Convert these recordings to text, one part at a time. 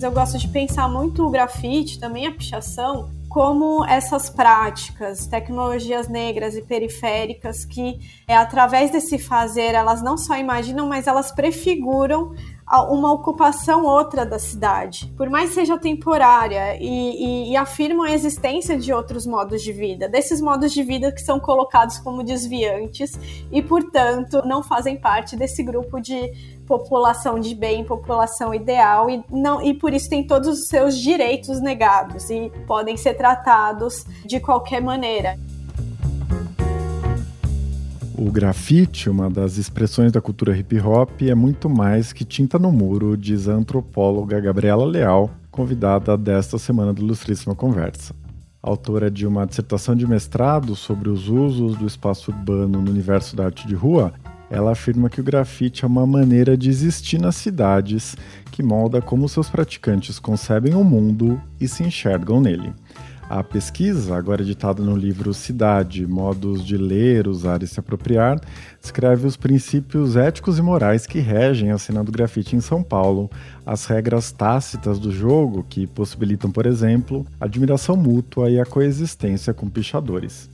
Eu gosto de pensar muito o grafite, também a pichação, como essas práticas, tecnologias negras e periféricas que, é, através desse fazer, elas não só imaginam, mas elas prefiguram uma ocupação outra da cidade, por mais seja temporária, e, e, e, afirmam a existência de outros modos de vida, desses modos de vida que são colocados como desviantes e, portanto, não fazem parte desse grupo de população de bem, população ideal, e, não, e por isso têm todos os seus direitos negados e podem ser tratados de qualquer maneira. O grafite, uma das expressões da cultura hip hop, é muito mais que tinta no muro, diz a antropóloga Gabriela Leal, convidada desta semana do Ilustríssima Conversa. Autora de uma dissertação de mestrado sobre os usos do espaço urbano no universo da arte de rua, ela afirma que o grafite é uma maneira de existir nas cidades que molda como seus praticantes concebem o mundo e se enxergam nele. A pesquisa, agora editada no livro Cidade, Modos de Ler, Usar e Se Apropriar, descreve os princípios éticos e morais que regem a cena do grafite em São Paulo, as regras tácitas do jogo que possibilitam, por exemplo, admiração mútua e a coexistência com pichadores.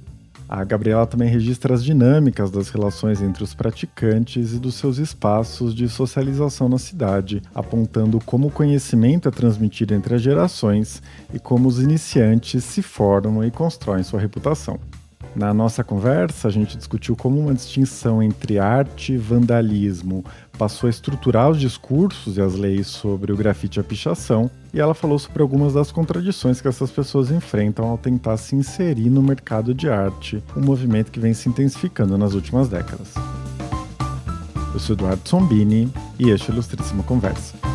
A Gabriela também registra as dinâmicas das relações entre os praticantes e dos seus espaços de socialização na cidade, apontando como o conhecimento é transmitido entre as gerações e como os iniciantes se formam e constroem sua reputação. Na nossa conversa, a gente discutiu como uma distinção entre arte e vandalismo passou a estruturar os discursos e as leis sobre o grafite e a pichação, e ela falou sobre algumas das contradições que essas pessoas enfrentam ao tentar se inserir no mercado de arte, um movimento que vem se intensificando nas últimas décadas. Eu sou Eduardo Sombini e este é o Ilustríssima Conversa.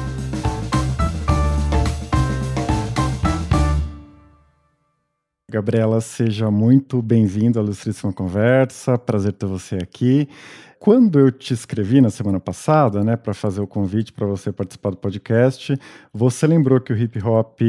Gabriela, seja muito bem-vinda à Ilustríssima Conversa. Prazer ter você aqui. Quando eu te escrevi na semana passada, né, para fazer o convite para você participar do podcast, você lembrou que o hip hop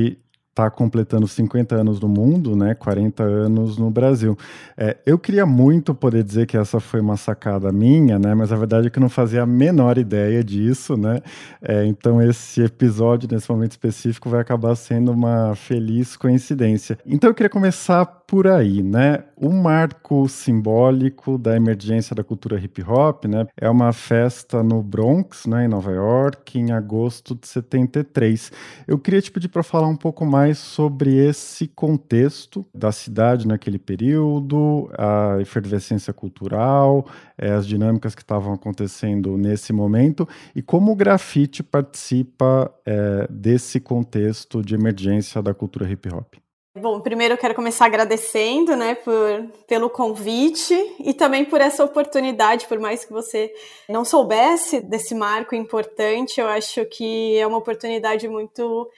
está completando 50 anos no mundo, né? 40 anos no Brasil. É, eu queria muito poder dizer que essa foi uma sacada minha, né? Mas a verdade é que eu não fazia a menor ideia disso, né? É, então esse episódio, nesse momento específico, vai acabar sendo uma feliz coincidência. Então eu queria começar por aí, né? O marco simbólico da emergência da cultura hip hop, né? É uma festa no Bronx, né? Em Nova York, em agosto de 73. Eu queria te pedir para falar um pouco mais mais sobre esse contexto da cidade naquele período, a efervescência cultural, é, as dinâmicas que estavam acontecendo nesse momento e como o grafite participa é, desse contexto de emergência da cultura hip hop. Bom, primeiro eu quero começar agradecendo, né, por, pelo convite e também por essa oportunidade, por mais que você não soubesse desse marco importante, eu acho que é uma oportunidade muito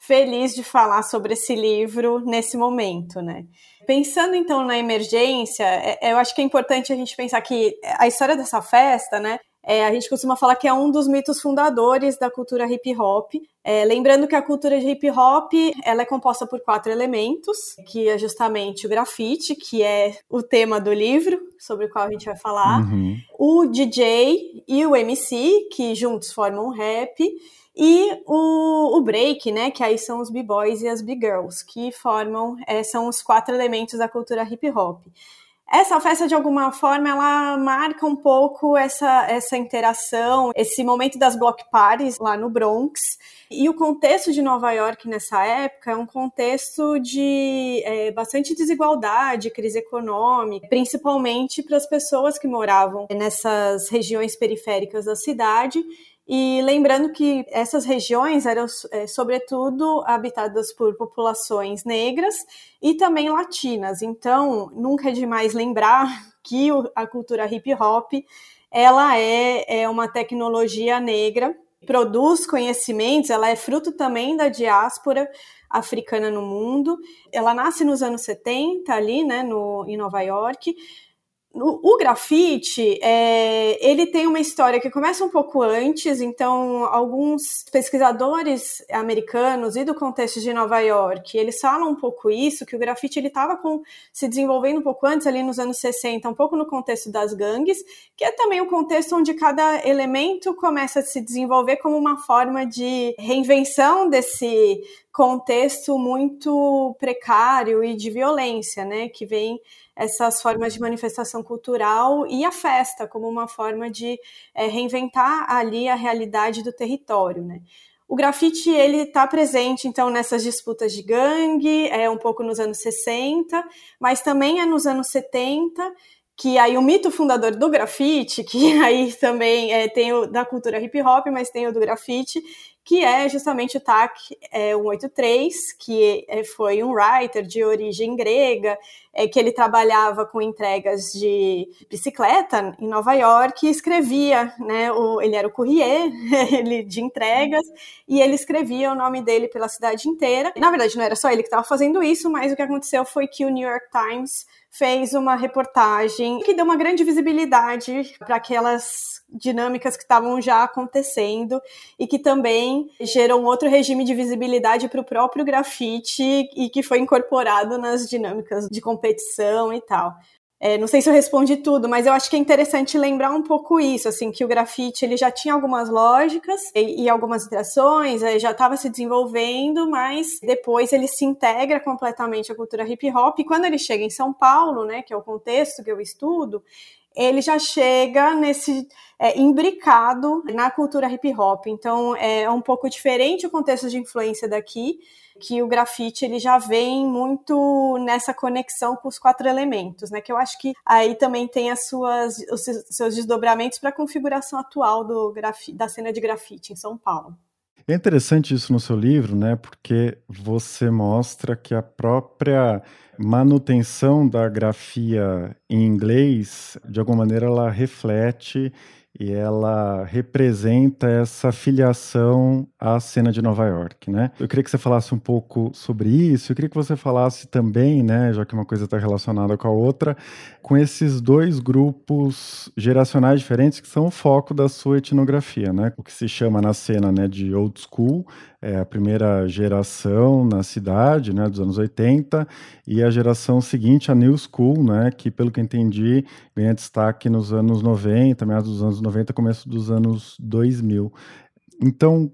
feliz de falar sobre esse livro nesse momento, né? Pensando então na emergência, é, é, eu acho que é importante a gente pensar que a história dessa festa, né? É, a gente costuma falar que é um dos mitos fundadores da cultura hip hop. É, lembrando que a cultura de hip hop ela é composta por quatro elementos, que é justamente o grafite, que é o tema do livro, sobre o qual a gente vai falar, uhum. o DJ e o MC, que juntos formam um rap, e o, o break, né, que aí são os b-boys e as b-girls, que formam, é, são os quatro elementos da cultura hip hop. Essa festa, de alguma forma, ela marca um pouco essa, essa interação, esse momento das block parties lá no Bronx. E o contexto de Nova York nessa época é um contexto de é, bastante desigualdade, crise econômica, principalmente para as pessoas que moravam nessas regiões periféricas da cidade e lembrando que essas regiões eram, é, sobretudo, habitadas por populações negras e também latinas. Então, nunca é demais lembrar que a cultura hip hop ela é, é uma tecnologia negra, produz conhecimentos, ela é fruto também da diáspora africana no mundo. Ela nasce nos anos 70, ali, né, no, em Nova York, o, grafite, é, ele tem uma história que começa um pouco antes, então alguns pesquisadores americanos e do contexto de Nova York, eles falam um pouco isso, que o grafite ele estava se desenvolvendo um pouco antes, ali nos anos 60, um pouco no contexto das gangues, que é também o contexto onde cada elemento começa a se desenvolver como uma forma de reinvenção desse contexto muito precário e de violência, né, que vem essas formas de manifestação cultural e a festa como uma forma de é, reinventar ali a realidade do território, né. O grafite ele está presente então nessas disputas de gangue, é um pouco nos anos 60, mas também é nos anos 70 que aí o mito fundador do grafite, que aí também é, tem o da cultura hip hop, mas tem o do grafite, que é justamente o TAC é, 183, que é, foi um writer de origem grega, é, que ele trabalhava com entregas de bicicleta em Nova York e escrevia, né, o, ele era o courrier ele, de entregas, e ele escrevia o nome dele pela cidade inteira. Na verdade, não era só ele que estava fazendo isso, mas o que aconteceu foi que o New York Times fez uma reportagem que deu uma grande visibilidade para aquelas dinâmicas que estavam já acontecendo e que também gerou um outro regime de visibilidade para o próprio grafite e que foi incorporado nas dinâmicas de competição e tal. É, não sei se eu respondi tudo, mas eu acho que é interessante lembrar um pouco isso, assim, que o grafite ele já tinha algumas lógicas e, e algumas interações, já estava se desenvolvendo, mas depois ele se integra completamente à cultura hip hop. E quando ele chega em São Paulo, né, que é o contexto que eu estudo, ele já chega nesse é, imbricado na cultura hip hop. Então é um pouco diferente o contexto de influência daqui, que o grafite ele já vem muito nessa conexão com os quatro elementos, né? Que eu acho que aí também tem as suas, os seus desdobramentos para a configuração atual do da cena de grafite em São Paulo. É interessante isso no seu livro, né? Porque você mostra que a própria manutenção da grafia em inglês, de alguma maneira, ela reflete e ela representa essa filiação à cena de Nova York, né? Eu queria que você falasse um pouco sobre isso. Eu queria que você falasse também, né, já que uma coisa está relacionada com a outra, com esses dois grupos geracionais diferentes que são o foco da sua etnografia, né? O que se chama na cena, né, de old school é a primeira geração na cidade, né, dos anos 80, e a geração seguinte, a New School, né, que pelo que entendi ganha destaque nos anos 90, meados dos anos 90, começo dos anos 2000. Então,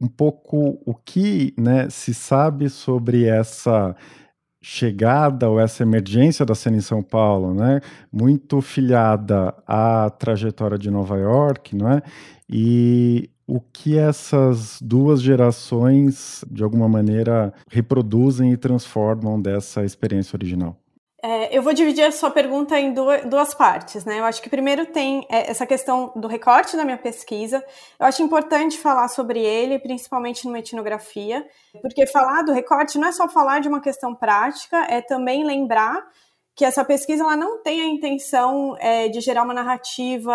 um pouco o que né, se sabe sobre essa chegada ou essa emergência da cena em São Paulo, né, muito filiada à trajetória de Nova York, não é? E o que essas duas gerações, de alguma maneira, reproduzem e transformam dessa experiência original? É, eu vou dividir a sua pergunta em duas, duas, partes, né? Eu acho que primeiro tem é, essa questão do recorte da minha pesquisa. Eu acho importante falar sobre ele, principalmente numa etnografia, porque falar do recorte não é só falar de uma questão prática, é também lembrar que essa pesquisa ela não tem a intenção é, de gerar uma narrativa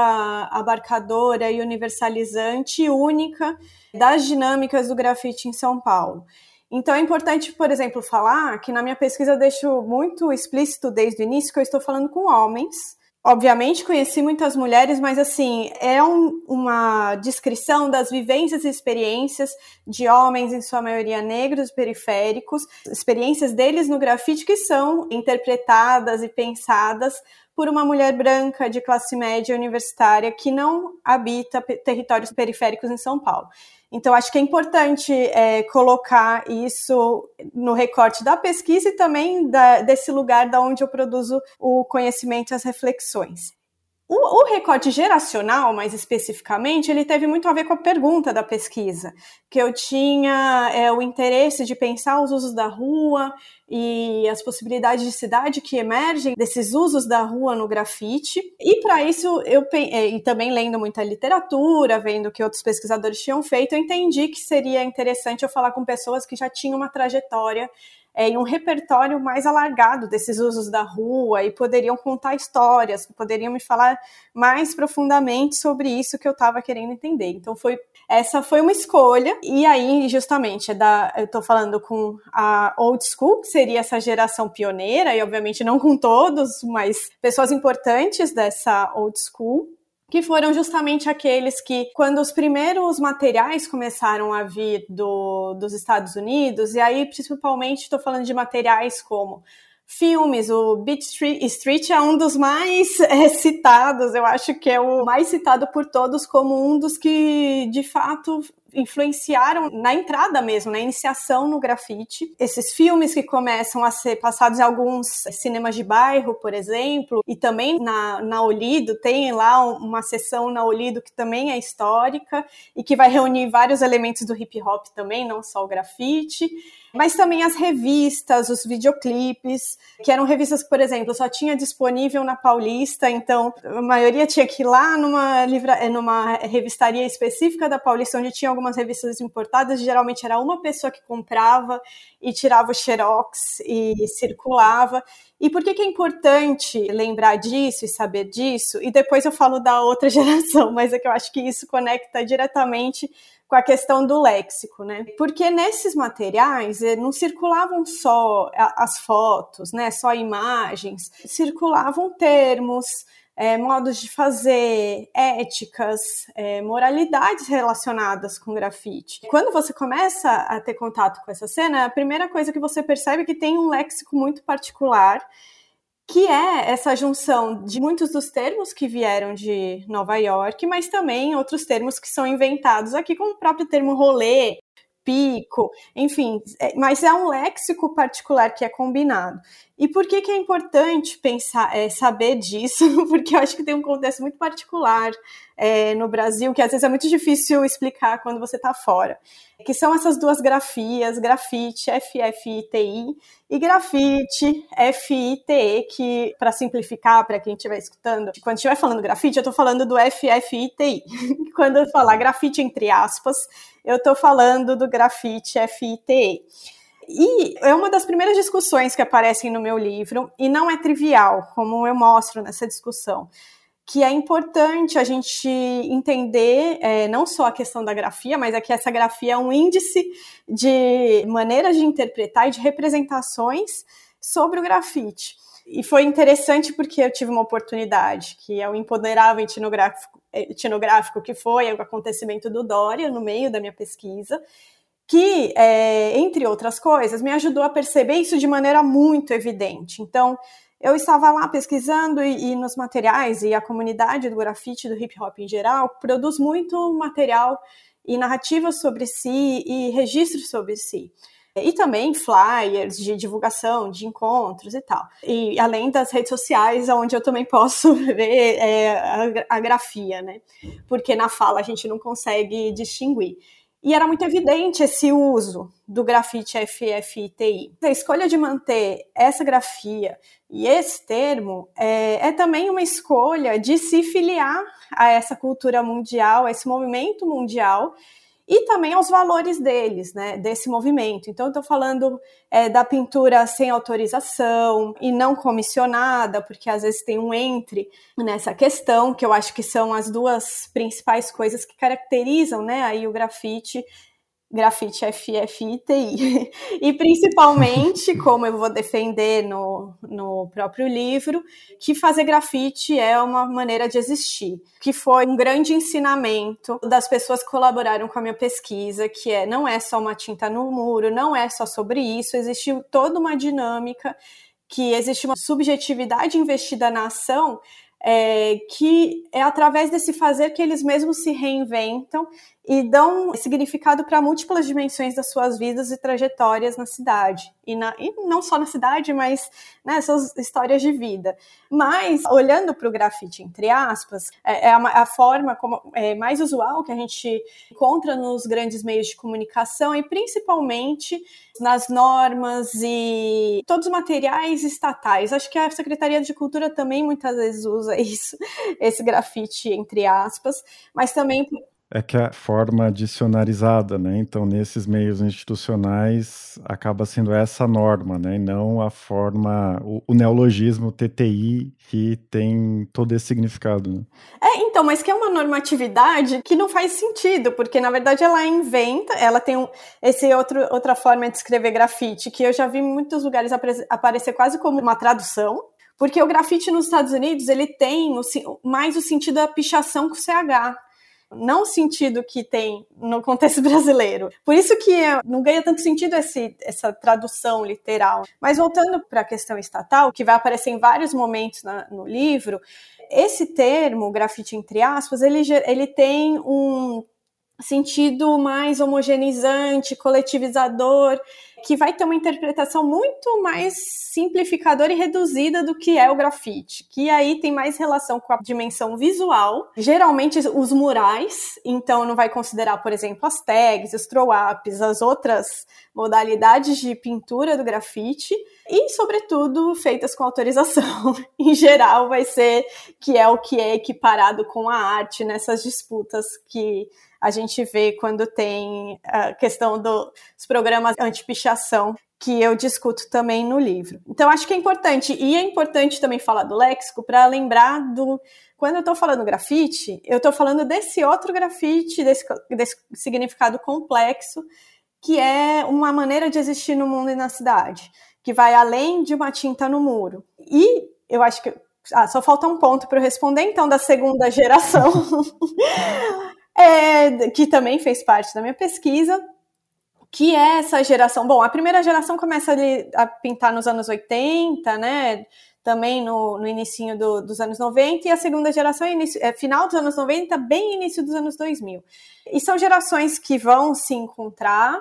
abarcadora e universalizante única das dinâmicas do grafite em São Paulo. Então é importante, por exemplo, falar que na minha pesquisa eu deixo muito explícito desde o início que eu estou falando com homens Obviamente conheci muitas mulheres, mas assim, é um, uma descrição das vivências e experiências de homens, em sua maioria negros, periféricos, experiências deles no grafite que são interpretadas e pensadas por uma mulher branca de classe média universitária que não habita territórios periféricos em São Paulo. Então, acho que é importante é, colocar isso no recorte da pesquisa e também da, desse lugar da onde eu produzo o conhecimento e as reflexões. O, o, recorte geracional, mais especificamente, ele teve muito a ver com a pergunta da pesquisa, que eu tinha é, o interesse de pensar os usos da rua e as possibilidades de cidade que emergem desses usos da rua no grafite. E para isso, eu é, e também lendo muita literatura, vendo o que outros pesquisadores tinham feito, eu entendi que seria interessante eu falar com pessoas que já tinham uma trajetória é, em um repertório mais alargado desses usos da rua e poderiam contar histórias, poderiam me falar mais profundamente sobre isso que eu estava querendo entender. Então foi essa foi uma escolha e aí justamente é da, eu estou falando com a old school, que seria essa geração pioneira e obviamente não com todos, mas pessoas importantes dessa old school que foram justamente aqueles que, quando os primeiros materiais começaram a vir do, dos Estados Unidos, e aí principalmente estou falando de materiais como filmes, o Beat Street, é um dos mais é, citados, eu acho que é o mais citado por todos como um dos que de fato influenciaram na entrada mesmo, na iniciação no grafite. Esses filmes que começam a ser passados em alguns cinemas de bairro, por exemplo, e também na, na Olido, tem lá uma sessão na Olido que também é histórica e que vai reunir vários elementos do hip hop também, não só o grafite mas também as revistas, os videoclipes, que eram revistas por exemplo, só tinha disponível na Paulista, então a maioria tinha que ir lá numa, livra, numa revistaria específica da Paulista, onde tinha algumas revistas importadas, geralmente era uma pessoa que comprava e tirava o xerox e circulava. E por que, que é importante lembrar disso e saber disso? E depois eu falo da outra geração, mas é que eu acho que isso conecta diretamente com a questão do léxico, né? Porque nesses materiais eh, não circulavam só as fotos, né? Só imagens, circulavam termos, é, modos de fazer, éticas, é, moralidades relacionadas com grafite. Quando você começa a ter contato com essa cena, a primeira coisa que você percebe é que tem um léxico muito particular, que é essa junção de muitos dos termos que vieram de Nova York, mas também outros termos que são inventados aqui, como o próprio termo rolê, pico, enfim, é, mas é um léxico particular que é combinado. E por que, que é importante pensar, é, saber disso? Porque eu acho que tem um contexto muito particular é, no Brasil, que às vezes é muito difícil explicar quando você está fora. Que são essas duas grafias, grafite, F-F-I-T-I, e grafite, F-I-T-E, que, para simplificar, para quem estiver escutando, quando estiver falando grafite, eu estou falando do F-F-I-T-I. quando eu falar grafite entre aspas, eu estou falando do grafite, F-I-T-E. E é uma das primeiras discussões que aparecem no meu livro, e não é trivial, como eu mostro nessa discussão, que é importante a gente entender é, não só a questão da grafia, mas é que essa grafia é um índice de maneiras de interpretar e de representações sobre o grafite. E foi interessante porque eu tive uma oportunidade, que é o empoderável etnográfico, etnográfico que foi o acontecimento do Dória no meio da minha pesquisa, que, é, entre outras coisas, me ajudou a perceber isso de maneira muito evidente. Então, eu estava lá pesquisando e, e, nos materiais, e a comunidade do grafite, do hip hop em geral, produz muito material e narrativas sobre si e registros sobre si. E também flyers de divulgação, de encontros e tal. E além das redes sociais, onde eu também posso ver é, a, a grafia, né? Porque na fala a gente não consegue distinguir. E era muito evidente esse uso do grafite FFTI. A escolha de manter essa grafia e esse termo é, é, também uma escolha de se filiar a essa cultura mundial, a esse movimento mundial e também aos valores deles, né, desse movimento. Então, estou falando é, da pintura sem autorização e não comissionada, porque às vezes tem um entre nessa questão, que eu acho que são as duas principais coisas que caracterizam, né, aí o grafite grafite FFITI. E principalmente, como eu vou defender no, no próprio livro, que fazer grafite é uma maneira de existir. Que foi um grande ensinamento das pessoas que colaboraram com a minha pesquisa, que é não é só uma tinta no muro, não é só sobre isso, existe toda uma dinâmica que existe uma subjetividade investida na ação é, que é através desse fazer que eles mesmos se reinventam e dão significado para múltiplas dimensões das suas vidas e trajetórias na cidade. E, na, e não só na cidade, mas né, histórias de vida. Mas, olhando para o grafite, entre aspas, é, é a, a, forma como, é, mais usual que a gente encontra nos grandes meios de comunicação e principalmente nas normas e todos os materiais estatais. Acho que a Secretaria de Cultura também muitas vezes usa isso, esse grafite, entre aspas, mas também é que a forma dicionarizada, né? Então, nesses meios institucionais, acaba sendo essa norma, né? E não a forma, o, o neologismo TTI, que tem todo esse significado. Né? É, então, mas que é uma normatividade que não faz sentido, porque na verdade ela inventa, ela tem um, esse outro, outra forma de escrever grafite, que eu já vi em muitos lugares aparecer quase como uma tradução, porque o grafite nos Estados Unidos ele tem o, mais o sentido da pichação com CH não o sentido que tem no contexto brasileiro. Por isso que não ganha tanto sentido esse, essa tradução literal. Mas voltando para a questão estatal, que vai aparecer em vários momentos na, no livro, esse termo, grafite entre aspas, ele, ele tem um sentido mais homogeneizante, coletivizador, que vai ter uma interpretação muito mais simplificadora e reduzida do que é o grafite, que aí tem mais relação com a dimensão visual, geralmente os murais, então não vai considerar, por exemplo, as tags, os throw-ups, as outras modalidades de pintura do grafite, e, sobretudo, feitas com autorização. em geral, vai ser que é o que é equiparado com a arte nessas disputas que a gente vê quando tem a questão dos programas anti-pichação, que eu discuto também no livro. Então, acho que é importante, e é importante também falar do léxico para lembrar do. Quando eu estou falando grafite, eu estou falando desse outro grafite, desse, desse significado complexo, que é uma maneira de existir no mundo e na cidade, que vai além de uma tinta no muro. E eu acho que. Ah, só falta um ponto para eu responder, então, da segunda geração. é, que também fez parte da minha pesquisa, que é essa geração. Bom, a primeira geração começa ali a pintar nos anos 80, né? Também no, no do, dos anos 90, e a segunda geração é, é final dos anos 90, bem início dos anos 2000. E são gerações que vão se encontrar,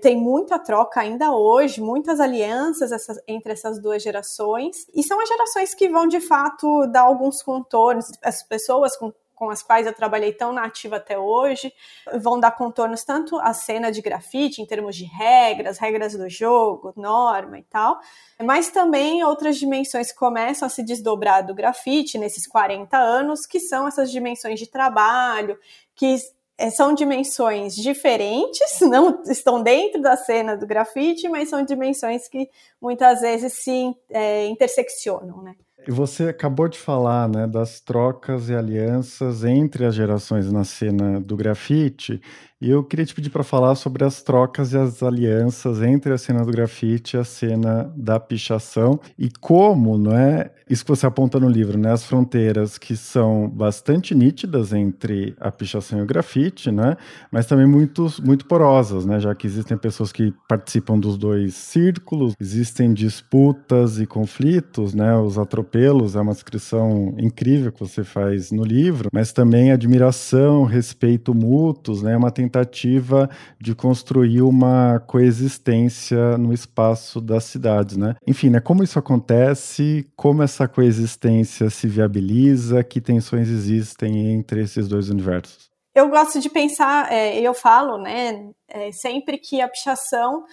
tem muita troca ainda hoje, muitas alianças essas, entre essas duas gerações, e são as gerações que vão de fato dar alguns contornos, as pessoas com com as quais eu trabalhei tão nativa até hoje, vão dar contornos tanto à cena de grafite, em termos de regras, regras do jogo, norma e tal, mas também outras dimensões que começam a se desdobrar do grafite nesses 40 anos, que são essas dimensões de trabalho, que eh, são dimensões diferentes, não estão dentro da cena do grafite, mas são dimensões que muitas vezes se é, interseccionam, né? Você acabou de falar, né, das trocas e alianças entre as gerações na cena do grafite, e eu queria te pedir para falar sobre as trocas e as alianças entre a cena do grafite e a cena da pichação e como, não é, isso que você aponta no livro, né, as fronteiras que são bastante nítidas entre a pichação e o grafite, né, mas também muito, muito porosas, né, já que existem pessoas que participam dos dois círculos, existem disputas e conflitos, né, os atropelos é uma descrição incrível que você faz no livro, mas também admiração, respeito mútuos, né, uma tentativa tentativa de construir uma coexistência no espaço das cidades, né? Enfim, né, como isso acontece, como essa coexistência se viabiliza, que tensões existem entre esses dois universos? Eu gosto de pensar, é, eu falo, né, é, sempre que a pichação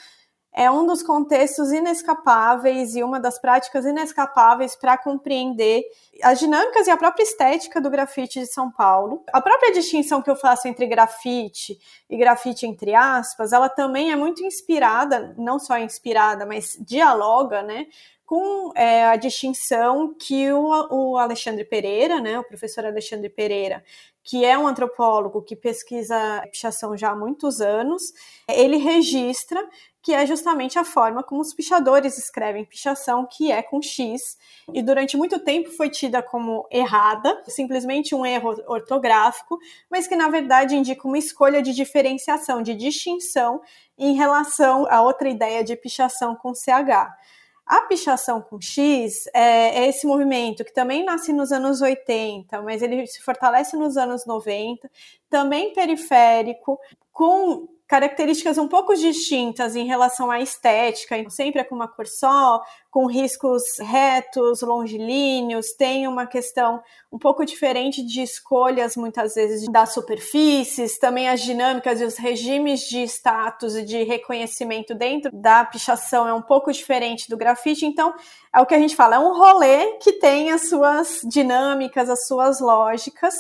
é um dos contextos inescapáveis e uma das práticas inescapáveis para compreender as dinâmicas e a própria estética do grafite de São Paulo. A própria distinção que eu faço entre grafite e grafite entre aspas, ela também é muito inspirada, não só inspirada, mas dialoga, né, com é, a distinção que o, o, Alexandre Pereira, né, o professor Alexandre Pereira, que é um antropólogo que pesquisa pichação já há muitos anos, ele registra que é justamente a forma como os pichadores escrevem pichação, que é com X, e durante muito tempo foi tida como errada, simplesmente um erro ortográfico, mas que na verdade indica uma escolha de diferenciação, de distinção em relação a outra ideia de pichação com CH. A pichação com X é, é, esse movimento que também nasce nos anos 80, mas ele se fortalece nos anos 90, também periférico, com características um pouco distintas em relação à estética, sempre é com uma cor só, com riscos retos, longilíneos, tem uma questão um pouco diferente de escolhas, muitas vezes, das superfícies, também as dinâmicas e os regimes de status e de reconhecimento dentro da pichação é um pouco diferente do grafite, então é o que a gente fala, é um rolê que tem as suas dinâmicas, as suas lógicas,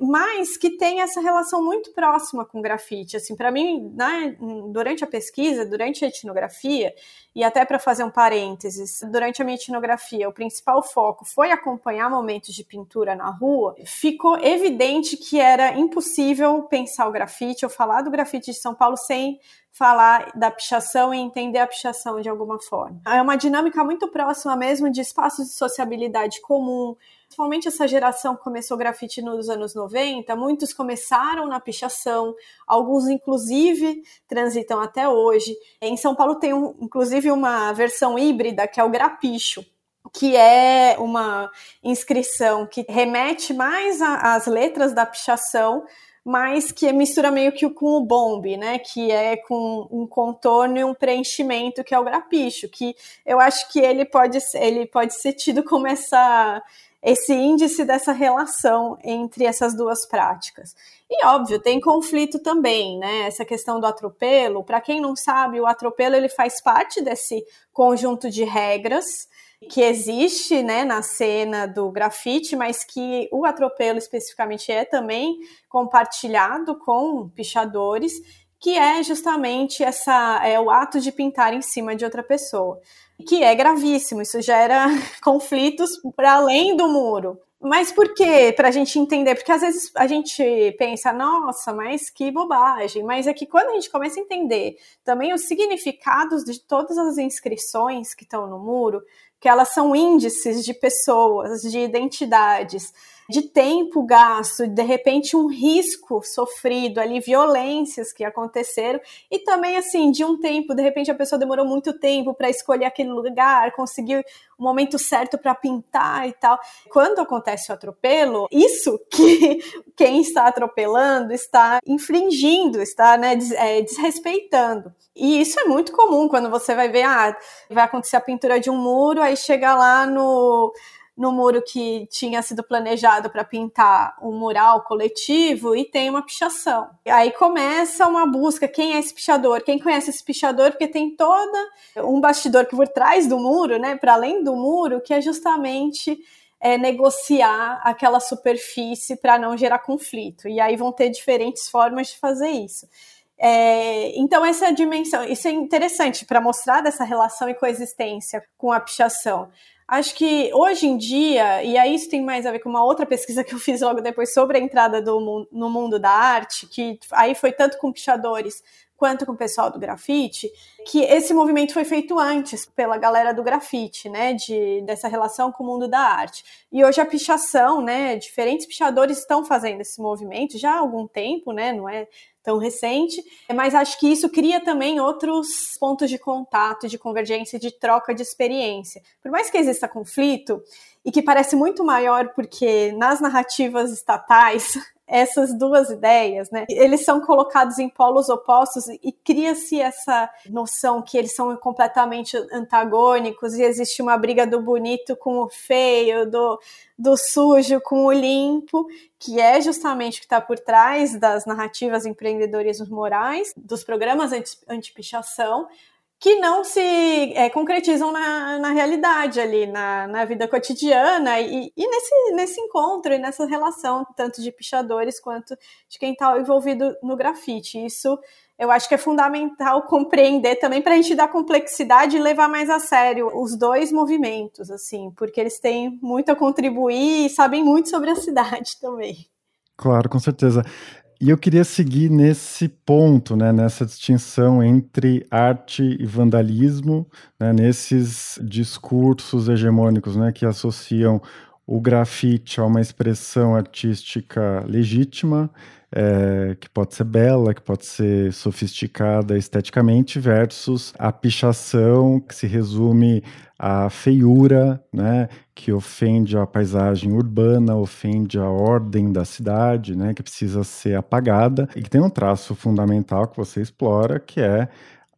mas que tem essa relação muito próxima com grafite. Assim, para mim, né, durante a pesquisa, durante a etnografia, e até para fazer um parênteses, durante a minha etnografia, o principal foco foi acompanhar momentos de pintura na rua, ficou evidente que era impossível pensar o grafite ou falar do grafite de São Paulo sem falar da pichação e entender a pichação de alguma forma. É uma dinâmica muito próxima mesmo de espaços de sociabilidade comum, principalmente essa geração que começou grafite nos anos 90, muitos começaram na pichação, alguns inclusive transitam até hoje. Em São Paulo tem um, inclusive uma versão híbrida que é o grapicho, que é uma inscrição que remete mais às letras da pichação, mas que mistura meio que com o bombe, né? Que é com um contorno e um preenchimento, que é o grapicho, que eu acho que ele pode, ele pode ser tido como essa esse índice dessa relação entre essas duas práticas. E óbvio, tem conflito também, né? Essa questão do atropelo, para quem não sabe, o atropelo ele faz parte desse conjunto de regras que existe, né, na cena do grafite, mas que o atropelo especificamente é também compartilhado com pichadores, que é justamente essa é o ato de pintar em cima de outra pessoa que é gravíssimo, isso gera conflitos para além do muro. Mas por quê? Para a gente entender, porque às vezes a gente pensa, nossa, mas que bobagem. Mas é que quando a gente começa a entender também os significados de todas as inscrições que estão no muro, que elas são índices de pessoas, de identidades, de tempo gasto, de repente um risco sofrido ali, violências que aconteceram, e também assim, de um tempo, de repente a pessoa demorou muito tempo para escolher aquele lugar, conseguiu o momento certo para pintar e tal. Quando acontece o atropelo, isso que quem está atropelando está infringindo, está né, é, desrespeitando. E isso é muito comum quando você vai ver, ah, vai acontecer a pintura de um muro, aí chega lá no no muro que tinha sido planejado para pintar um mural coletivo e tem uma pichação. E aí começa uma busca, quem é esse pichador? Quem conhece esse pichador? Porque tem toda um bastidor que por trás do muro, né, para além do muro, que é justamente é, negociar aquela superfície para não gerar conflito. E aí vão ter diferentes formas de fazer isso. É, então, essa é a dimensão, isso é interessante para mostrar dessa relação e coexistência com a pichação. Acho que hoje em dia, e aí isso tem mais a ver com uma outra pesquisa que eu fiz logo depois sobre a entrada do, no mundo da arte, que aí foi tanto com pichadores quanto com o pessoal do grafite, que esse movimento foi feito antes pela galera do grafite, né, de, dessa relação com o mundo da arte. E hoje a pichação, né, diferentes pichadores estão fazendo esse movimento já há algum tempo, né, não é tão recente, mas acho que isso cria também outros pontos de contato, de convergência, de troca de experiência. Por mais que exista conflito, e que parece muito maior porque nas narrativas estatais essas duas ideias, né? Eles são colocados em polos opostos e cria-se essa noção que eles são completamente antagônicos e existe uma briga do bonito com o feio, do, do sujo com o limpo, que é justamente o que está por trás das narrativas empreendedorismo morais, dos programas anti-pichação, que não se é, concretizam na, na realidade ali, na, na vida cotidiana e, e, nesse, nesse encontro e nessa relação, tanto de pichadores quanto de quem está envolvido no grafite. Isso eu acho que é fundamental compreender também para a gente dar complexidade e levar mais a sério os dois movimentos, assim, porque eles têm muito a contribuir e sabem muito sobre a cidade também. Claro, com certeza. E eu queria seguir nesse ponto, né, nessa distinção entre arte e vandalismo, né, nesses discursos hegemônicos né, que associam o grafite a uma expressão artística legítima, é, que pode ser bela, que pode ser sofisticada esteticamente, versus a pichação, que se resume à feiura, né, que ofende a paisagem urbana, ofende a ordem da cidade, né, que precisa ser apagada e que tem um traço fundamental que você explora, que é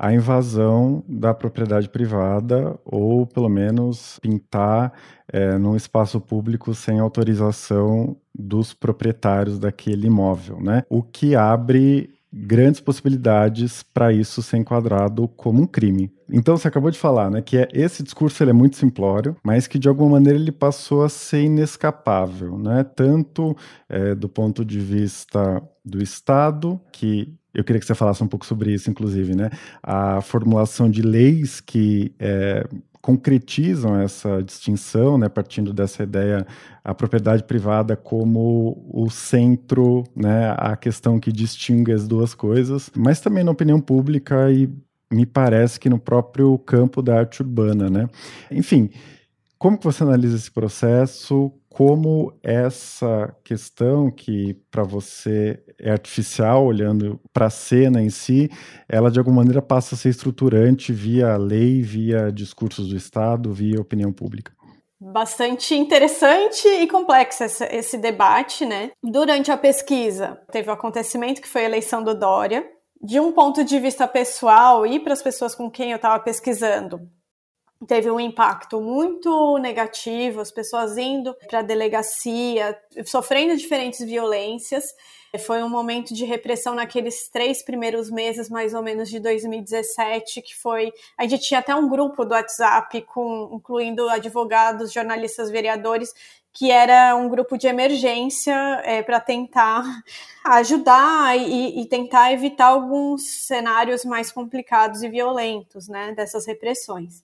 a invasão da propriedade privada ou pelo menos pintar é, num espaço público sem autorização dos proprietários daquele imóvel, né? O que abre grandes possibilidades para isso ser enquadrado como um crime. Então você acabou de falar, né, que é, esse discurso ele é muito simplório, mas que de alguma maneira ele passou a ser inescapável, né, tanto é, do ponto de vista do Estado, que eu queria que você falasse um pouco sobre isso, inclusive, né, a formulação de leis que é, concretizam essa distinção, né, partindo dessa ideia, a propriedade privada como o centro, né, a questão que distingue as duas coisas, mas também na opinião pública e me parece que no próprio campo da arte urbana, né? Enfim, como que você analisa esse processo? Como essa questão que para você é artificial, olhando para a cena em si, ela de alguma maneira passa a ser estruturante via lei, via discursos do Estado, via opinião pública? Bastante interessante e complexo esse, esse debate, né? Durante a pesquisa, teve o um acontecimento que foi a eleição do Dória. De um ponto de vista pessoal e para as pessoas com quem eu estava pesquisando, teve um impacto muito negativo, as pessoas indo para a delegacia, sofrendo diferentes violências. Foi um momento de repressão naqueles três primeiros meses, mais ou menos, de 2017, que foi. A gente tinha até um grupo do WhatsApp, com, incluindo advogados, jornalistas, vereadores, que era um grupo de emergência é, para tentar ajudar e, e, tentar evitar alguns cenários mais complicados e violentos né, dessas repressões.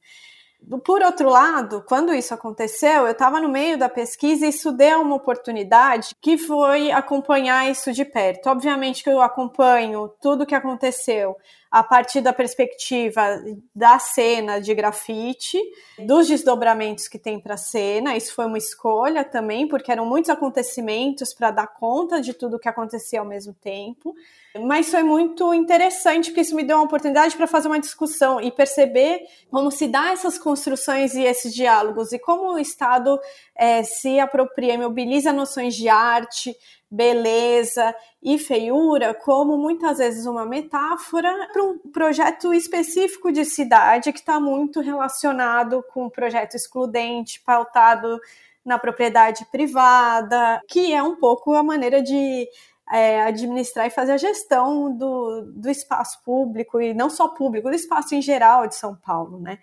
Por outro lado, quando isso aconteceu, eu estava no meio da pesquisa e isso deu uma oportunidade que foi acompanhar isso de perto. Obviamente que eu acompanho tudo o que aconteceu a partir da perspectiva da cena de grafite, dos desdobramentos que tem para a cena. Isso foi uma escolha também, porque eram muitos acontecimentos para dar conta de tudo o que acontecia ao mesmo tempo. Mas foi muito interessante, porque isso me deu uma oportunidade para fazer uma discussão e perceber como se dá essas construções e esses diálogos, e como o Estado é, se apropria e mobiliza noções de arte, beleza e feiura como muitas vezes uma metáfora para um projeto específico de cidade que está muito relacionado com um projeto excludente, pautado na propriedade privada, que é um pouco a maneira de é, administrar e fazer a gestão do, do espaço público, e não só público, do espaço em geral de São Paulo, né?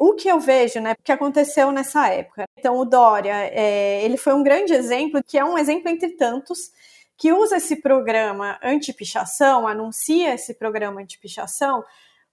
O que eu vejo, né, que aconteceu nessa época. Então, o Dória, é, ele foi um grande exemplo, que é um exemplo entre tantos, que usa esse programa anti-pichação, anuncia esse programa anti-pichação,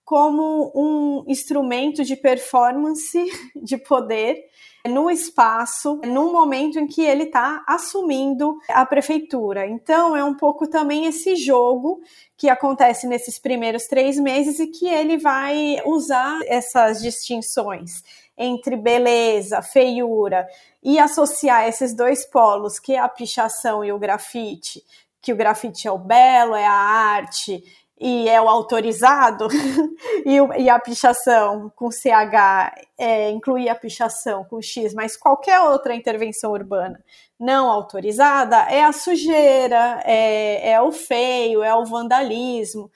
como um instrumento de performance de poder no espaço, num momento em que ele está assumindo a prefeitura. Então, é um pouco também esse jogo que acontece nesses primeiros três meses e que ele vai usar essas distinções entre beleza, feiura e associar esses dois polos, que é a pichação e o grafite, que o grafite é o belo, é a arte e é o autorizado, e, o, e, a pichação com CH é, incluir a pichação com X, mas qualquer outra intervenção urbana não autorizada é a sujeira, é, é o feio, é o vandalismo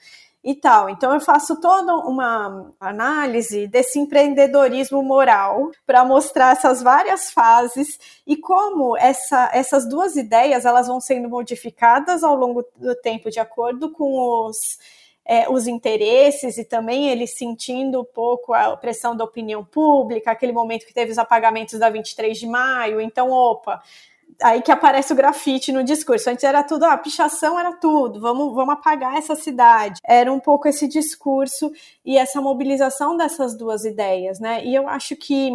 e tal. Então eu faço toda uma análise desse empreendedorismo moral para mostrar essas várias fases e como essa, essas duas ideias elas vão sendo modificadas ao longo do tempo de acordo com os é, os interesses e também ele sentindo um pouco a pressão da opinião pública, aquele momento que teve os apagamentos da 23 de maio, então, opa, aí que aparece o grafite no discurso. Antes era tudo, ah, pichação era tudo, vamos, vamos apagar essa cidade. Era um pouco esse discurso e essa mobilização dessas duas ideias, né? E eu acho que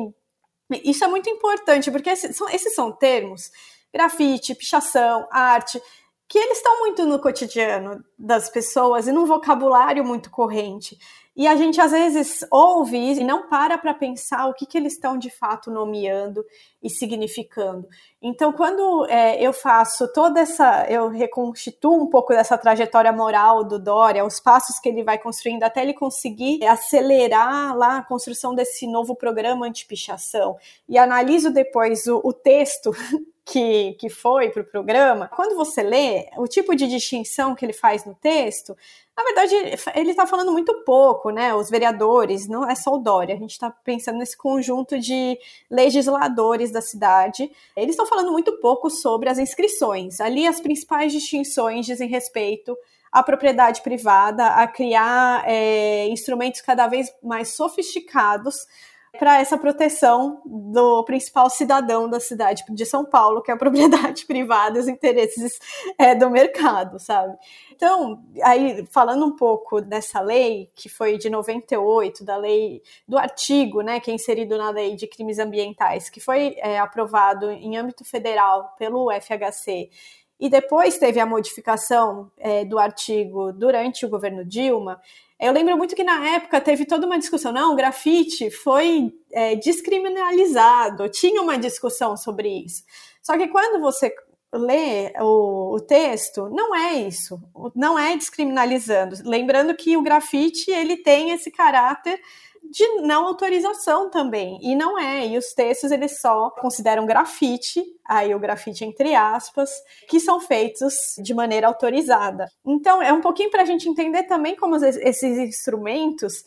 isso é muito importante, porque esses são, esses são termos, grafite, pichação, arte, que eles estão muito no cotidiano das pessoas e num vocabulário muito corrente. E a gente às vezes ouve e não para para pensar o que, que eles estão de fato nomeando e significando. Então, quando é, eu faço toda essa, eu reconstituo um pouco dessa trajetória moral do Dória, os passos que ele vai construindo até ele conseguir acelerar lá a construção desse novo programa anti-pichação, e analiso depois o, o texto que, que foi para o programa, quando você lê o tipo de distinção que ele faz no texto, na verdade, ele está falando muito pouco, né? Os vereadores, não é só o Dória, a gente está pensando nesse conjunto de legisladores da cidade. Eles estão falando muito pouco sobre as inscrições. Ali, as principais distinções dizem respeito a propriedade privada, a criar é, instrumentos cada vez mais sofisticados para essa proteção do principal cidadão da cidade de São Paulo, que é a propriedade privada e os interesses é, do mercado, sabe? Então, aí falando um pouco dessa lei, que foi de 98, da lei do artigo, né, que é inserido na lei de crimes ambientais, que foi é, aprovado em âmbito federal pelo FHC e depois teve a modificação é, do artigo durante o governo Dilma, eu lembro muito que na época teve toda uma discussão, não, o grafite foi é, descriminalizado, tinha uma discussão sobre isso. Só que quando você lê o, o, texto, não é isso, não é descriminalizando. Lembrando que o grafite ele tem esse caráter de não autorização também. E não é. E os textos eles só consideram grafite, aí o grafite entre aspas, que são feitos de maneira autorizada. Então é um pouquinho para a gente entender também como esses instrumentos,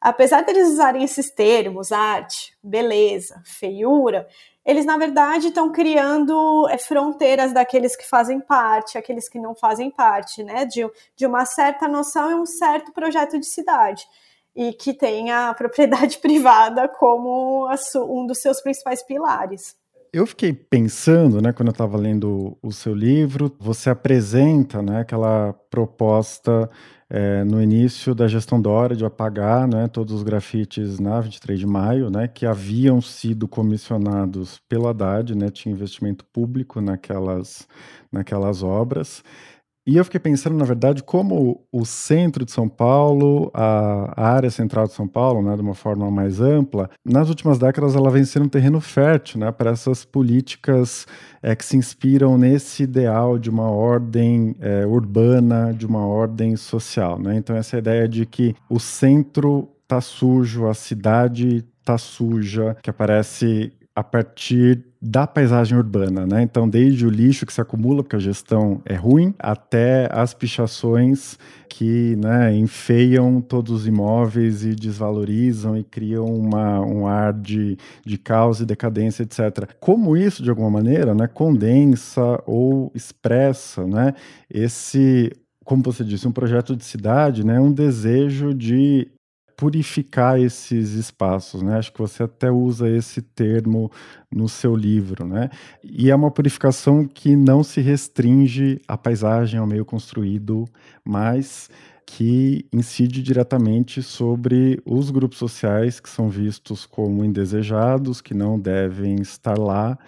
apesar deles usarem esses termos, arte, beleza, feiura, eles na verdade estão criando é, fronteiras daqueles que fazem parte, aqueles que não fazem parte, né? De, de uma certa noção e um certo projeto de cidade e que tem a propriedade privada como um dos seus principais pilares. Eu fiquei pensando, né, quando eu estava lendo o seu livro, você apresenta, né, aquela proposta é, no início da gestão Dória de apagar, né, todos os grafites na 23 de maio, né, que haviam sido comissionados pela Haddad, né, tinha investimento público naquelas, naquelas obras. E eu fiquei pensando, na verdade, como o centro de São Paulo, a, área central de São Paulo, né, de uma forma mais ampla, nas últimas décadas ela vem sendo um terreno fértil né, para essas políticas é, que se inspiram nesse ideal de uma ordem é, urbana, de uma ordem social. Né? Então, essa ideia de que o centro está sujo, a cidade está suja, que aparece a partir da paisagem urbana, né? Então, desde o lixo que se acumula porque a gestão é ruim, até as pichações que né, enfeiam todos os imóveis e desvalorizam e criam uma, um ar de, de caos e decadência, etc. Como isso, de alguma maneira, né, condensa ou expressa né, esse como você disse, um projeto de cidade, né, um desejo de purificar esses espaços, né? Acho que você até usa esse termo no seu livro, né? E é uma purificação que não se restringe à paisagem, ao meio construído, mas que incide diretamente sobre os grupos sociais que são vistos como indesejados, que não devem estar lá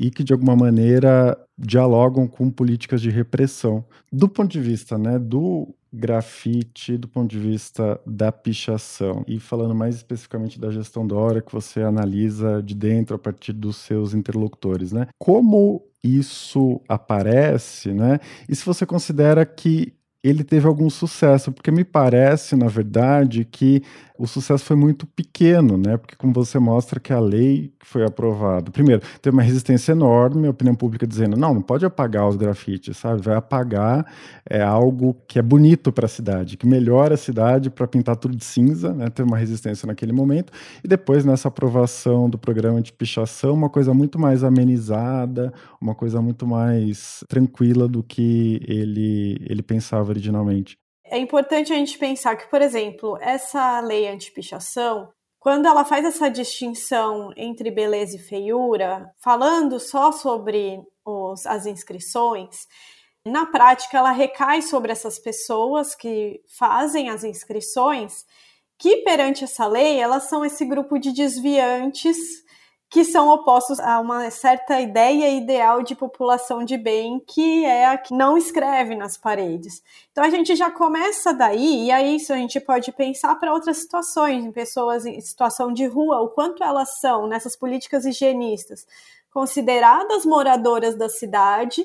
e que de alguma maneira dialogam com políticas de repressão. Do ponto de vista né, do grafite do ponto de vista da pichação e falando mais especificamente da gestão da hora que você analisa de dentro a partir dos seus interlocutores, né? Como isso aparece, né? E se você considera que ele teve algum sucesso, porque me parece, na verdade, que o sucesso foi muito pequeno, né? Porque como você mostra que a lei foi aprovada, primeiro, teve uma resistência enorme, a opinião pública dizendo, não, não pode apagar os grafites, sabe? Vai apagar é algo que é bonito para a cidade, que melhora a cidade para pintar tudo de cinza, né? Teve uma resistência naquele momento e depois nessa aprovação do programa de pichação, uma coisa muito mais amenizada, uma coisa muito mais tranquila do que ele ele pensava originalmente. É importante a gente pensar que, por exemplo, essa lei anti-pichação, quando ela faz essa distinção entre beleza e feiura, falando só sobre os, as inscrições, na prática ela recai sobre essas pessoas que fazem as inscrições, que perante essa lei elas são esse grupo de desviantes que são opostos a uma certa ideia ideal de população de bem, que é a que não escreve nas paredes. Então a gente já começa daí, e aí isso a gente pode pensar para outras situações, em pessoas em situação de rua, o quanto elas são, nessas políticas higienistas, consideradas moradoras da cidade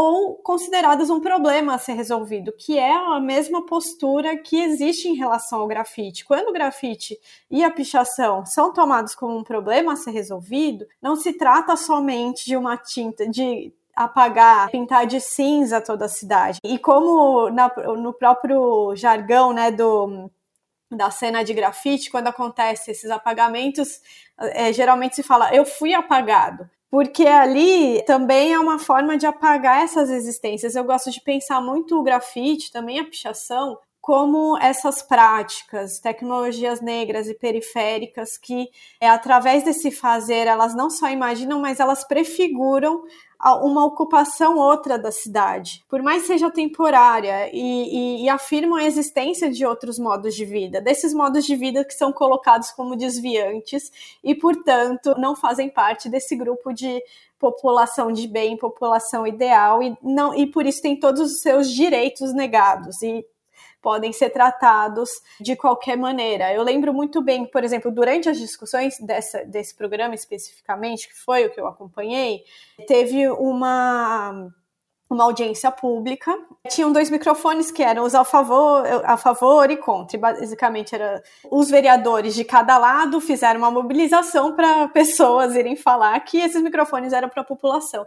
ou consideradas um problema a ser resolvido, que é a mesma postura que existe em relação ao grafite. Quando o grafite e a pichação são tomados como um problema a ser resolvido, não se trata somente de uma tinta, de apagar, pintar de cinza toda a cidade. E como na, no próprio jargão né, do da cena de grafite, quando acontece esses apagamentos, é, geralmente se fala, eu fui apagado. Porque ali também é uma forma de apagar essas existências. Eu gosto de pensar muito o grafite, também a pichação, como essas práticas, tecnologias negras e periféricas que, é, através desse fazer, elas não só imaginam, mas elas prefiguram uma ocupação outra da cidade, por mais seja temporária, e, e, e, afirmam a existência de outros modos de vida, desses modos de vida que são colocados como desviantes e, portanto, não fazem parte desse grupo de população de bem, população ideal, e, não, e por isso tem todos os seus direitos negados. E podem ser tratados de qualquer maneira. Eu lembro muito bem, por exemplo, durante as discussões dessa, desse programa especificamente, que foi o que eu acompanhei, teve uma uma audiência pública. Tinham dois microfones que eram os a favor, a favor e contra. Basicamente era os vereadores de cada lado fizeram uma mobilização para pessoas irem falar que esses microfones eram para a população.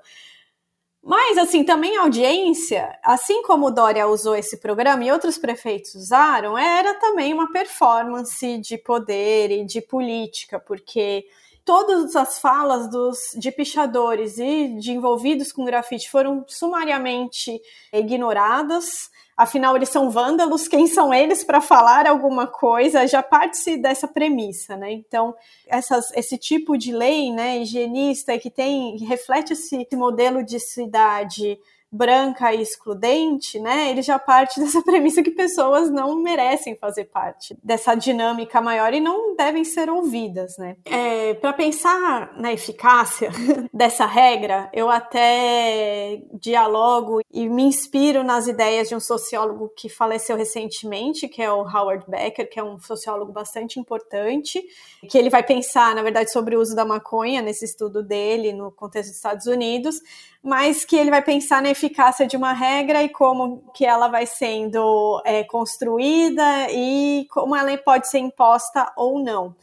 Mas, assim, também a audiência, assim como o Dória usou esse programa e outros prefeitos usaram, era também uma performance de poder e de política, porque todas as falas dos, de pichadores e de envolvidos com grafite foram sumariamente ignoradas Afinal, eles são vândalos, quem são eles para falar alguma coisa? Já parte-se dessa premissa, né? Então, essas, esse tipo de lei, né, higienista, que tem, que reflete esse modelo de cidade branca e excludente, né, ele já parte dessa premissa que pessoas não merecem fazer parte dessa dinâmica maior e não devem ser ouvidas, né. É, Para pensar na eficácia dessa regra, eu até dialogo e me inspiro nas ideias de um sociólogo que faleceu recentemente, que é o Howard Becker, que é um sociólogo bastante importante, que ele vai pensar, na verdade, sobre o uso da maconha nesse estudo dele no contexto dos Estados Unidos, mas que ele vai pensar na eficácia de uma regra e como que ela vai sendo é, construída e como ela pode ser imposta ou não.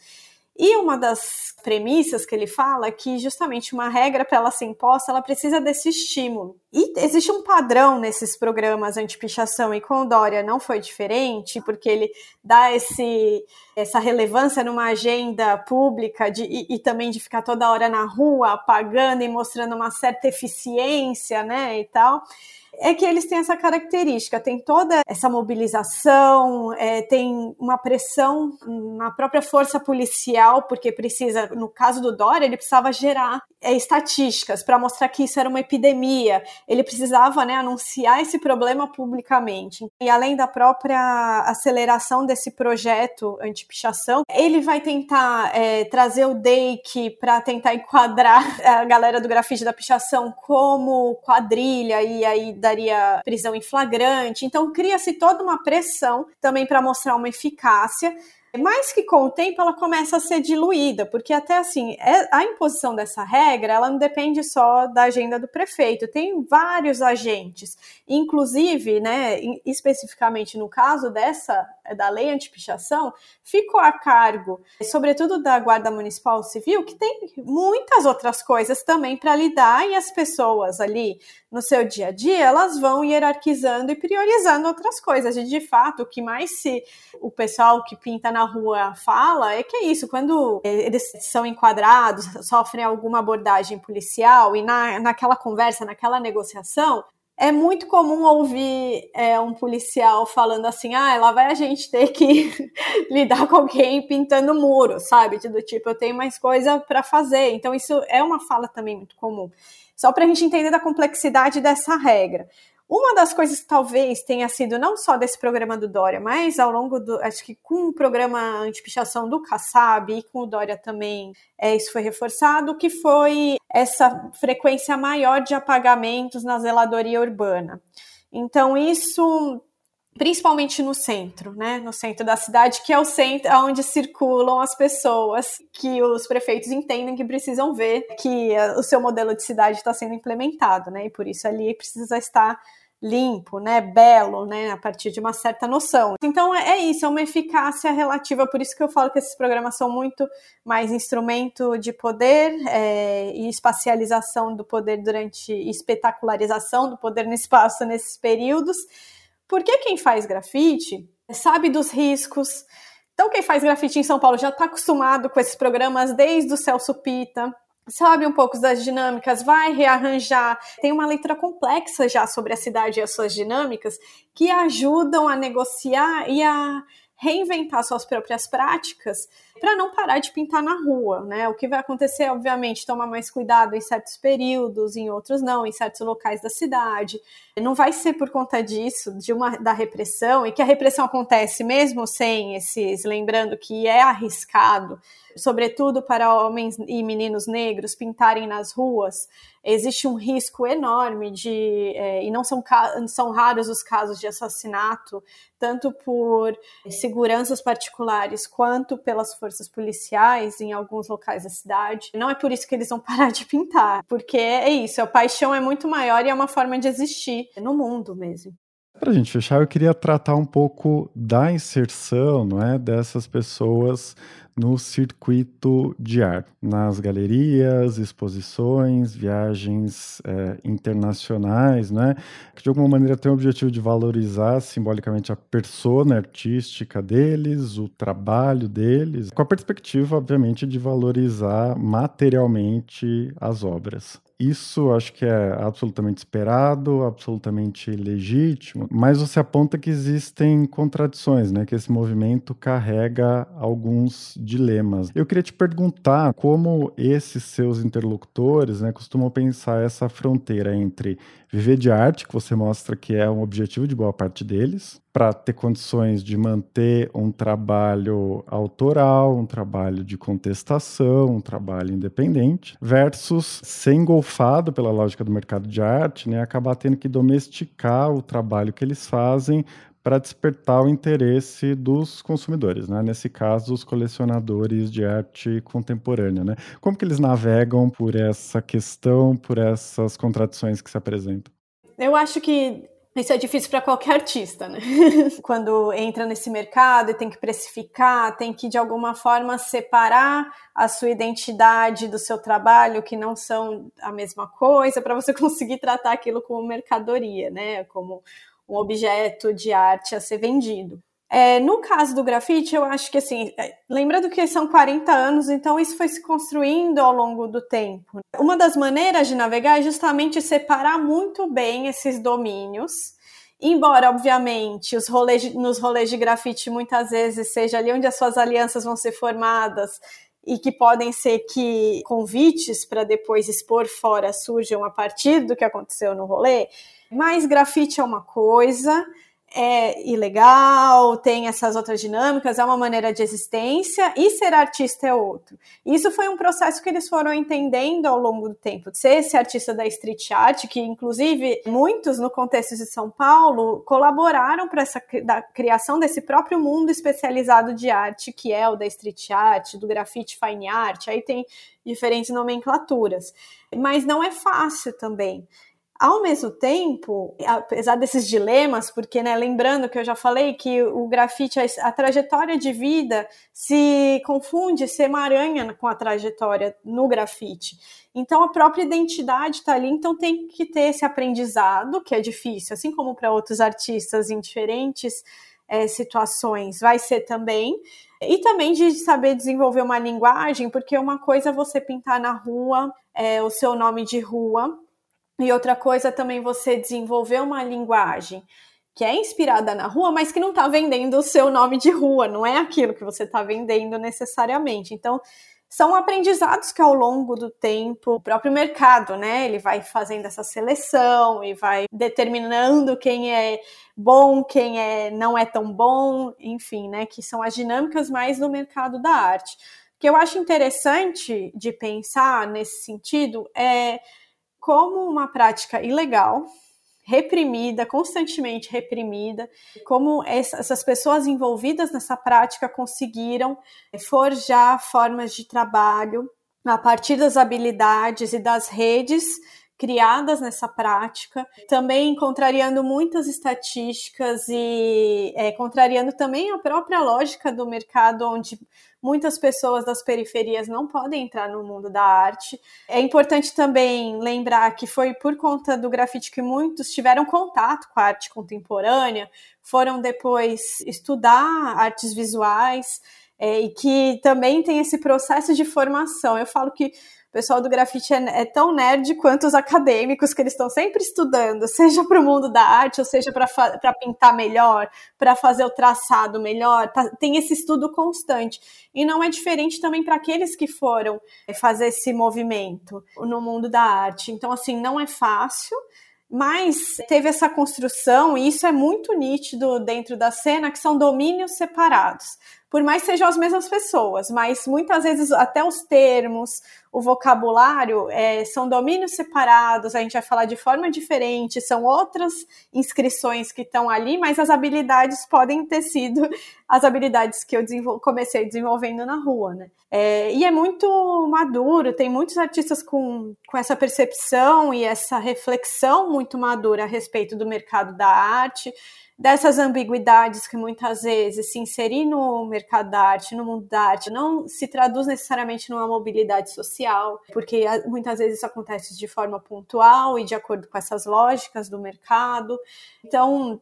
E uma das premissas que ele fala é que justamente uma regra para ela ser imposta, ela precisa desse estímulo. E existe um padrão nesses programas anti-pichação e com o Dória não foi diferente, porque ele dá esse, essa relevância numa agenda pública de, e, e também de ficar toda hora na rua apagando e mostrando uma certa eficiência, né, e tal. É que eles têm essa característica, tem toda essa mobilização, é, tem uma pressão na própria força policial, porque precisa, no caso do Dória, ele precisava gerar é, estatísticas para mostrar que isso era uma epidemia, ele precisava né, anunciar esse problema publicamente. E além da própria aceleração desse projeto anti-pichação, ele vai tentar é, trazer o DEIC para tentar enquadrar a galera do grafite da pichação como quadrilha e aí daria prisão em flagrante. Então cria-se toda uma pressão também para mostrar uma eficácia mais que com o tempo ela começa a ser diluída, porque até assim, é, a imposição dessa regra, ela não depende só da agenda do prefeito, tem vários agentes, inclusive, né, especificamente no caso dessa, da lei antipichação, ficou a cargo, sobretudo da Guarda Municipal Civil, que tem muitas outras coisas também para lidar e as pessoas ali no seu dia a dia, elas vão hierarquizando e priorizando outras coisas. E de fato, o que mais se o pessoal que pinta na rua fala é que é isso, quando eles são enquadrados, sofrem alguma abordagem policial e na, naquela conversa, naquela negociação, é muito comum ouvir é, um policial falando assim: ah, lá vai a gente ter que lidar com alguém pintando muro, sabe? Do tipo, eu tenho mais coisa para fazer. Então, isso é uma fala também muito comum. Só para a gente entender da complexidade dessa regra. Uma das coisas que talvez tenha sido não só desse programa do Dória, mas ao longo do. Acho que com o programa antipichação do Kassab e com o Dória também, é, isso foi reforçado, que foi essa frequência maior de apagamentos na zeladoria urbana. Então, isso principalmente no centro, né, no centro da cidade, que é o centro onde circulam as pessoas que os prefeitos entendem que precisam ver que o seu modelo de cidade está sendo implementado, né, e por isso ali precisa estar limpo, né, belo, né, a partir de uma certa noção. Então é, é isso, é uma eficácia relativa, por isso que eu falo que esses programas são muito mais instrumento de poder é, e espacialização do poder durante espetacularização do poder no espaço nesses períodos porque quem faz grafite sabe dos riscos, Então, quem faz grafite em São Paulo já está acostumado com esses programas desde o Celso Pita, sabe um pouco das dinâmicas, vai rearranjar. Tem uma letra complexa já sobre a cidade e as suas dinâmicas que ajudam a negociar e a reinventar suas próprias práticas para não parar de pintar na rua, né? O que vai acontecer, obviamente, tomar mais cuidado em certos períodos, em outros não, em certos locais da cidade. Não vai ser por conta disso, de uma da repressão, e que a repressão acontece mesmo sem esses, lembrando que é arriscado sobretudo para homens e meninos negros, pintarem nas ruas, existe um risco enorme de, é, e não são, são raros os casos de assassinato, tanto por seguranças particulares quanto pelas forças policiais em alguns locais da cidade. Não é por isso que eles vão parar de pintar, porque é isso, a paixão é muito maior e é uma forma de existir no mundo mesmo. Para a gente fechar, eu queria tratar um pouco da inserção não é, dessas pessoas no circuito de arte, nas galerias, exposições, viagens é, internacionais, né? Que de alguma maneira tem o objetivo de valorizar simbolicamente a persona artística deles, o trabalho deles, com a perspectiva, obviamente, de valorizar materialmente as obras. Isso acho que é absolutamente esperado, absolutamente legítimo, mas você aponta que existem contradições, né? Que esse movimento carrega alguns dilemas. Eu queria te perguntar como esses seus interlocutores, né, costumam pensar essa fronteira entre viver de arte, que você mostra que é um objetivo de boa parte deles, para ter condições de manter um trabalho autoral, um trabalho de contestação, um trabalho independente, versus ser engolfado pela lógica do mercado de arte, né, acabar tendo que domesticar o trabalho que eles fazem para despertar o interesse dos consumidores, né? Nesse caso, os colecionadores de arte contemporânea, né? Como que eles navegam por essa questão, por essas contradições que se apresentam? Eu acho que isso é difícil para qualquer artista, né? Quando entra nesse mercado e tem que precificar, tem que de alguma forma separar a sua identidade do seu trabalho, que não são a mesma coisa, para você conseguir tratar aquilo como mercadoria, né? Como um objeto de arte a ser vendido. É, no caso do grafite, eu acho que assim, é, lembrando que são 40 anos, então isso foi se construindo ao longo do tempo. Uma das maneiras de navegar é justamente separar muito bem esses domínios. Embora, obviamente, os rolês, nos rolês de grafite muitas vezes seja ali onde as suas alianças vão ser formadas e que podem ser que convites para depois expor fora surjam a partir do que aconteceu no rolê, mas grafite é uma coisa, é ilegal, tem essas outras dinâmicas, é uma maneira de existência, e ser artista é outro. Isso foi um processo que eles foram entendendo ao longo do tempo. Ser esse artista da street art, que inclusive muitos no contexto de São Paulo colaboraram para essa da criação desse próprio mundo especializado de arte, que é o da street art, do grafite fine art, aí tem diferentes nomenclaturas. Mas não é fácil também. Ao mesmo tempo, apesar desses dilemas, porque, né, lembrando que eu já falei que o grafite, a, trajetória de vida se confunde, se emaranha com a trajetória no grafite. Então, a própria identidade está ali, então tem que ter esse aprendizado, que é difícil, assim como para outros artistas em diferentes é, situações, vai ser também. E também de saber desenvolver uma linguagem, porque uma coisa é você pintar na rua, é, o seu nome de rua, e outra coisa também você desenvolver uma linguagem que é inspirada na rua, mas que não está vendendo o seu nome de rua, não é aquilo que você está vendendo necessariamente. Então, são aprendizados que ao longo do tempo, o próprio mercado, né, ele vai fazendo essa seleção e vai determinando quem é bom, quem é não é tão bom, enfim, né, que são as dinâmicas mais do mercado da arte. O que eu acho interessante de pensar nesse sentido é como uma prática ilegal, reprimida, constantemente reprimida, como essas pessoas envolvidas nessa prática conseguiram forjar formas de trabalho a partir das habilidades e das redes criadas nessa prática, também contrariando muitas estatísticas e é, contrariando também a própria lógica do mercado, onde muitas pessoas das periferias não podem entrar no mundo da arte. É importante também lembrar que foi por conta do grafite que muitos tiveram contato com a arte contemporânea, foram depois estudar artes visuais. É, e que também tem esse processo de formação. Eu falo que o pessoal do grafite é, é tão nerd quanto os acadêmicos, que eles estão sempre estudando, seja para o mundo da arte, ou seja para pintar melhor, para fazer o traçado melhor. Tá, tem esse estudo constante. E não é diferente também para aqueles que foram é, fazer esse movimento no mundo da arte. Então, assim, não é fácil mas teve essa construção, e isso é muito nítido dentro da cena, que são domínios separados por mais sejam as mesmas pessoas, mas muitas vezes até os termos, o vocabulário é, são domínios separados, a gente vai falar de forma diferente, são outras inscrições que estão ali, mas as habilidades podem ter sido as habilidades que eu comecei desenvolvendo na rua, né? É, e é muito maduro, tem muitos artistas com, com essa percepção e essa reflexão muito madura a respeito do mercado da arte, dessas ambiguidades que muitas vezes se inserir no mercado da arte, no mundo da arte, não se traduz necessariamente numa mobilidade social, porque muitas vezes isso acontece de forma pontual e de acordo com essas lógicas do mercado. Então,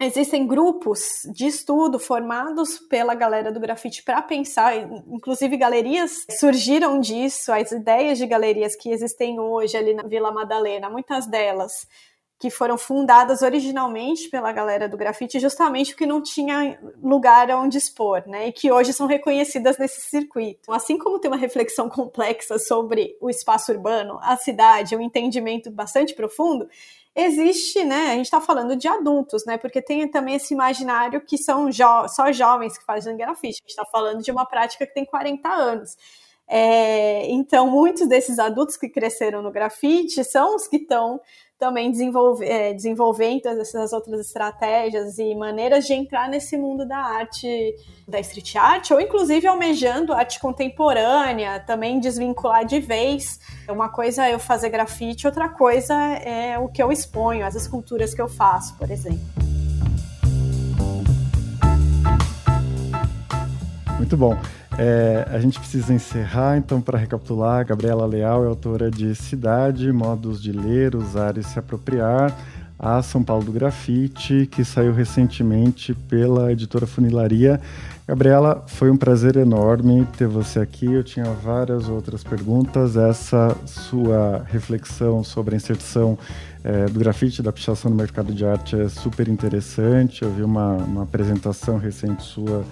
Existem grupos de estudo formados pela galera do grafite para pensar, inclusive galerias surgiram disso, as ideias de galerias que existem hoje ali na Vila Madalena, muitas delas que foram fundadas originalmente pela galera do grafite, justamente porque não tinha lugar onde expor, né? E que hoje são reconhecidas nesse circuito. Assim como tem uma reflexão complexa sobre o espaço urbano, a cidade, um entendimento bastante profundo, existe, né? A gente está falando de adultos, né? Porque tem também esse imaginário que são jo só jovens que fazem grafite. A gente está falando de uma prática que tem 40 anos. É, então, muitos desses adultos que cresceram no grafite são os que estão também é, desenvolvendo essas outras estratégias e maneiras de entrar nesse mundo da arte, da street art, ou inclusive almejando arte contemporânea, também desvincular de vez. Uma coisa é eu fazer grafite, outra coisa é o que eu exponho, as esculturas que eu faço, por exemplo. Muito bom. É, a gente precisa encerrar, então, para recapitular, Gabriela Leal é autora de Cidade, Modos de Ler, Usar e Se Apropriar, a São Paulo do Grafite, que saiu recentemente pela editora Funilaria. Gabriela, foi um prazer enorme ter você aqui. Eu tinha várias outras perguntas. Essa sua reflexão sobre a inserção é, do grafite, da pichação no mercado de arte é super interessante. Eu vi uma, uma apresentação recente sua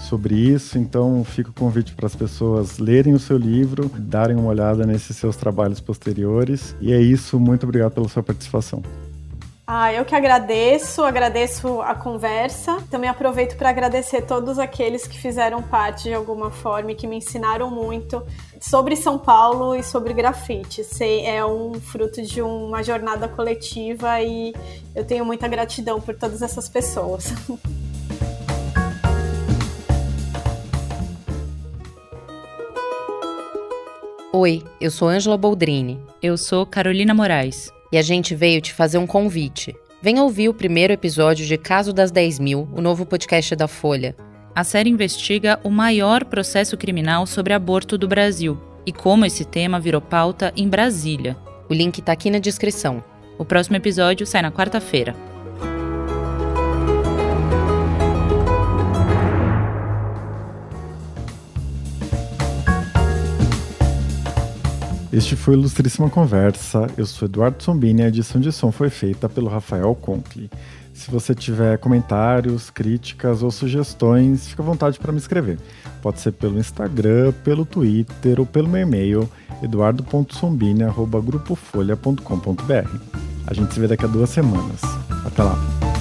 sobre isso. Então, fica o convite para as pessoas lerem o seu livro, darem uma olhada nesses seus trabalhos posteriores. E é isso. Muito obrigado pela sua participação. Ah, eu que agradeço, agradeço a conversa. Também aproveito para agradecer todos aqueles que fizeram parte de alguma forma e que me ensinaram muito sobre São Paulo e sobre grafite. É um fruto de uma jornada coletiva e eu tenho muita gratidão por todas essas pessoas. Oi, eu sou Ângela Boldrini. Eu sou Carolina Moraes. E a gente veio te fazer um convite. Venha ouvir o primeiro episódio de Caso das 10 Mil, o novo podcast da Folha. A série investiga o maior processo criminal sobre aborto do Brasil e como esse tema virou pauta em Brasília. O link está aqui na descrição. O próximo episódio sai na quarta-feira. Este foi Ilustríssima Conversa. Eu sou Eduardo Sombini e a edição de som foi feita pelo Rafael Conkle. Se você tiver comentários, críticas ou sugestões, fica à vontade para me escrever. Pode ser pelo Instagram, pelo Twitter ou pelo meu e-mail eduardo.sombini.grupofolha.com.br. A gente se vê daqui a duas semanas. Até lá!